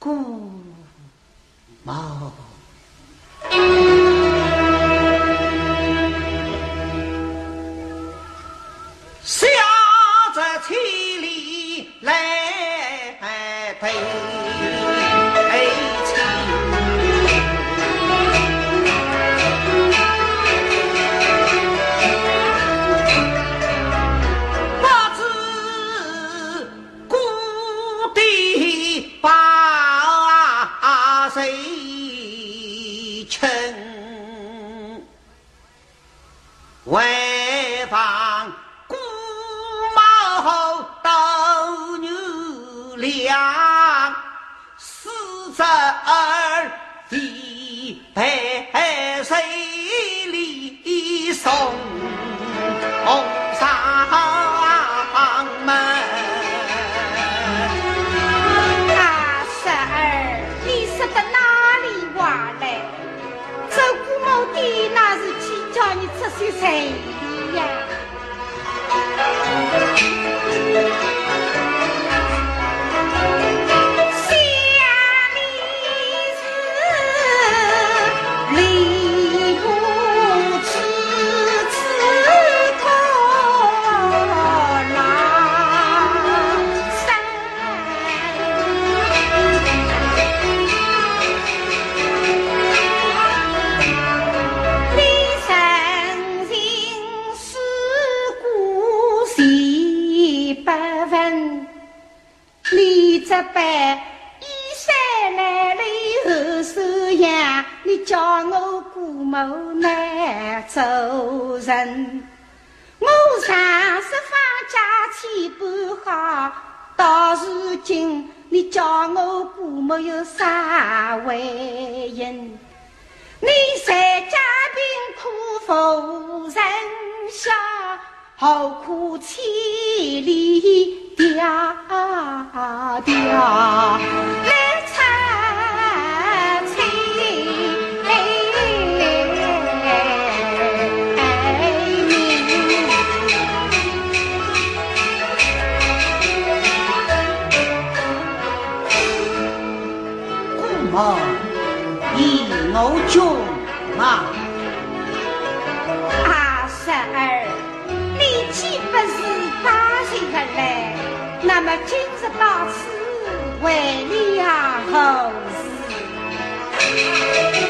こうまあ一杯水里送上门。大婶儿，你是得哪里玩来？走过墓地那是去叫你出去谁？人。我上十方家千般好，到如今你叫我姑母有啥为因？你在家贫苦无人笑，何苦千里？迢迢那么今日到此为了何事？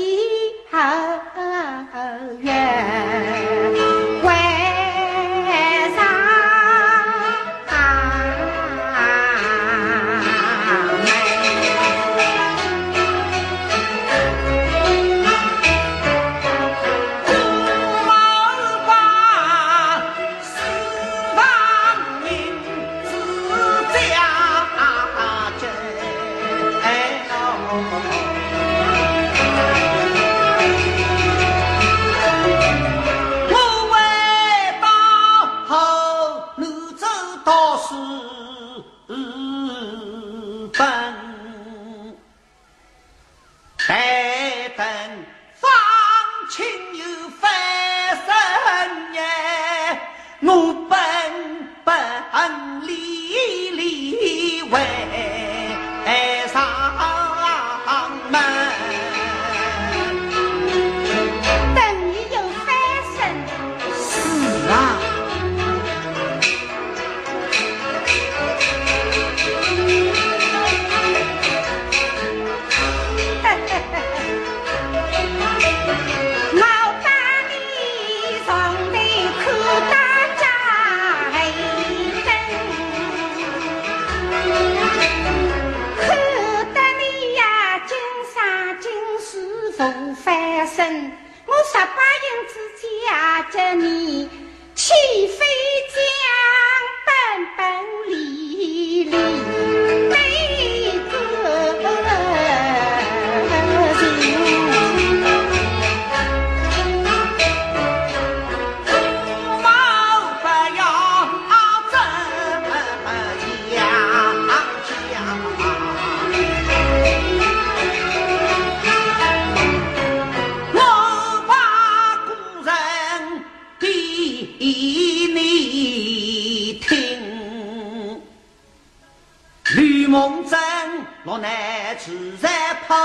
自在破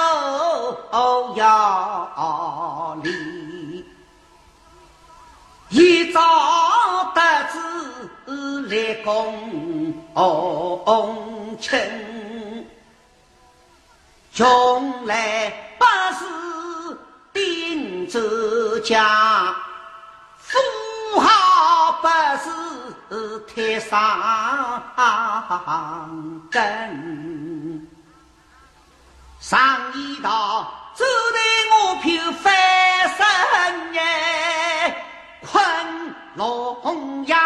窑里，一朝得知来共亲，从来不是定州家，富豪不是铁上根。上一道，走得我飘翻身哎，困龙牙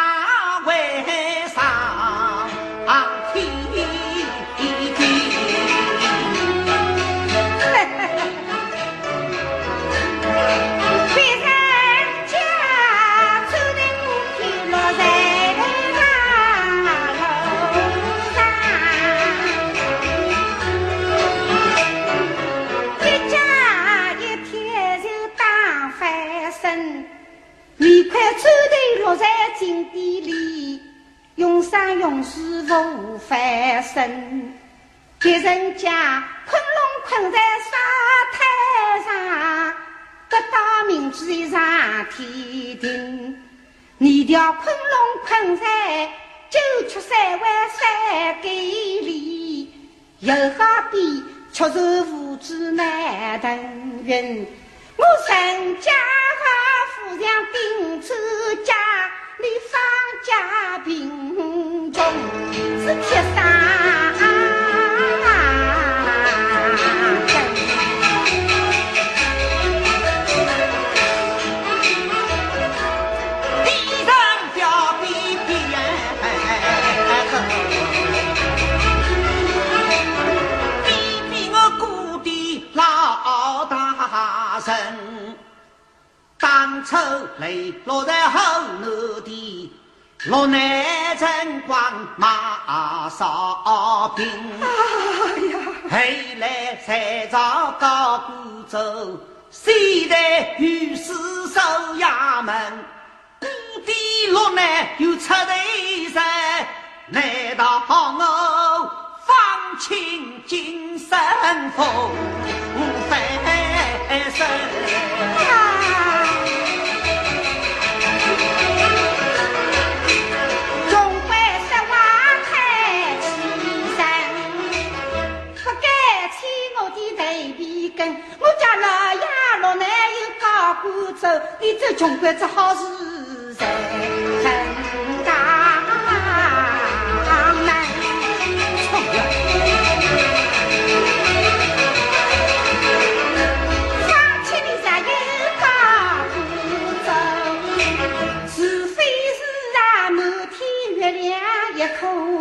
山用水无翻身，别人家困龙困在沙滩上，得到名字上天庭。你条困龙困在九曲山外山沟里，又好比却是无知难腾云。我陈家和富强顶出家。你方家贫大人。当初泪落在后头的，落南城光马少平，后来才找高官走，西代御史守衙门，故地落难又出头人，难道我放清金身风？我家老爷老奶有高官走，你这穷鬼子好事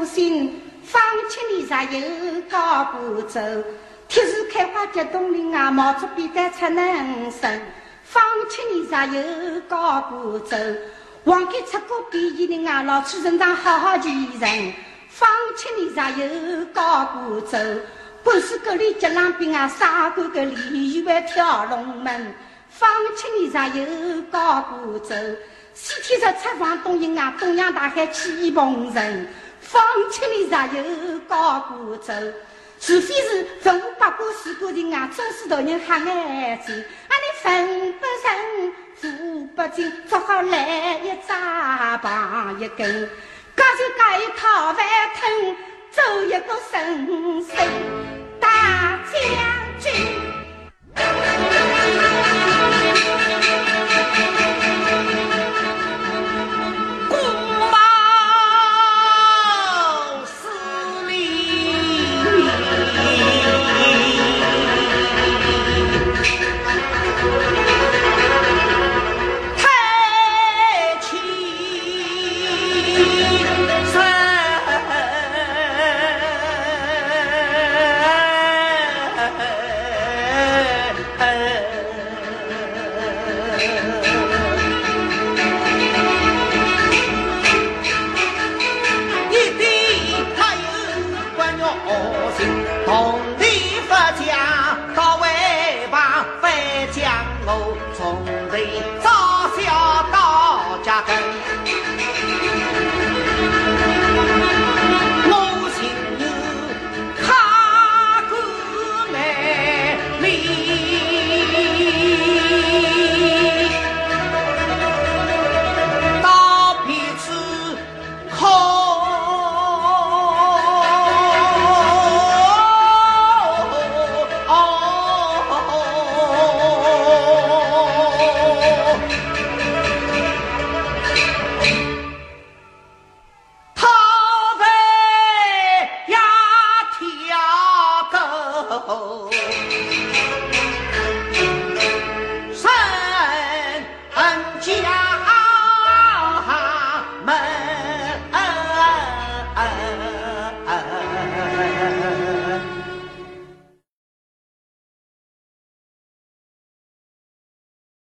颗星。放弃你啥有高官走？铁树开花结冬林啊，毛竹扁担出能生。放弃年少有高过走，忘记出过比一人啊，老去成长好好前程。放弃年少有高过走，本是个里结浪兵啊，杀过个里又外跳龙门。放弃年少有高过走，西天上出房东营啊，东洋大海起蓬尘。放弃年少有高过走。除非是文武百官、四个人啊，总是大人瞎眼睛。啊，你分不成，富不精，只好来一扎棒一根，各就各一套饭桶，走一个神仙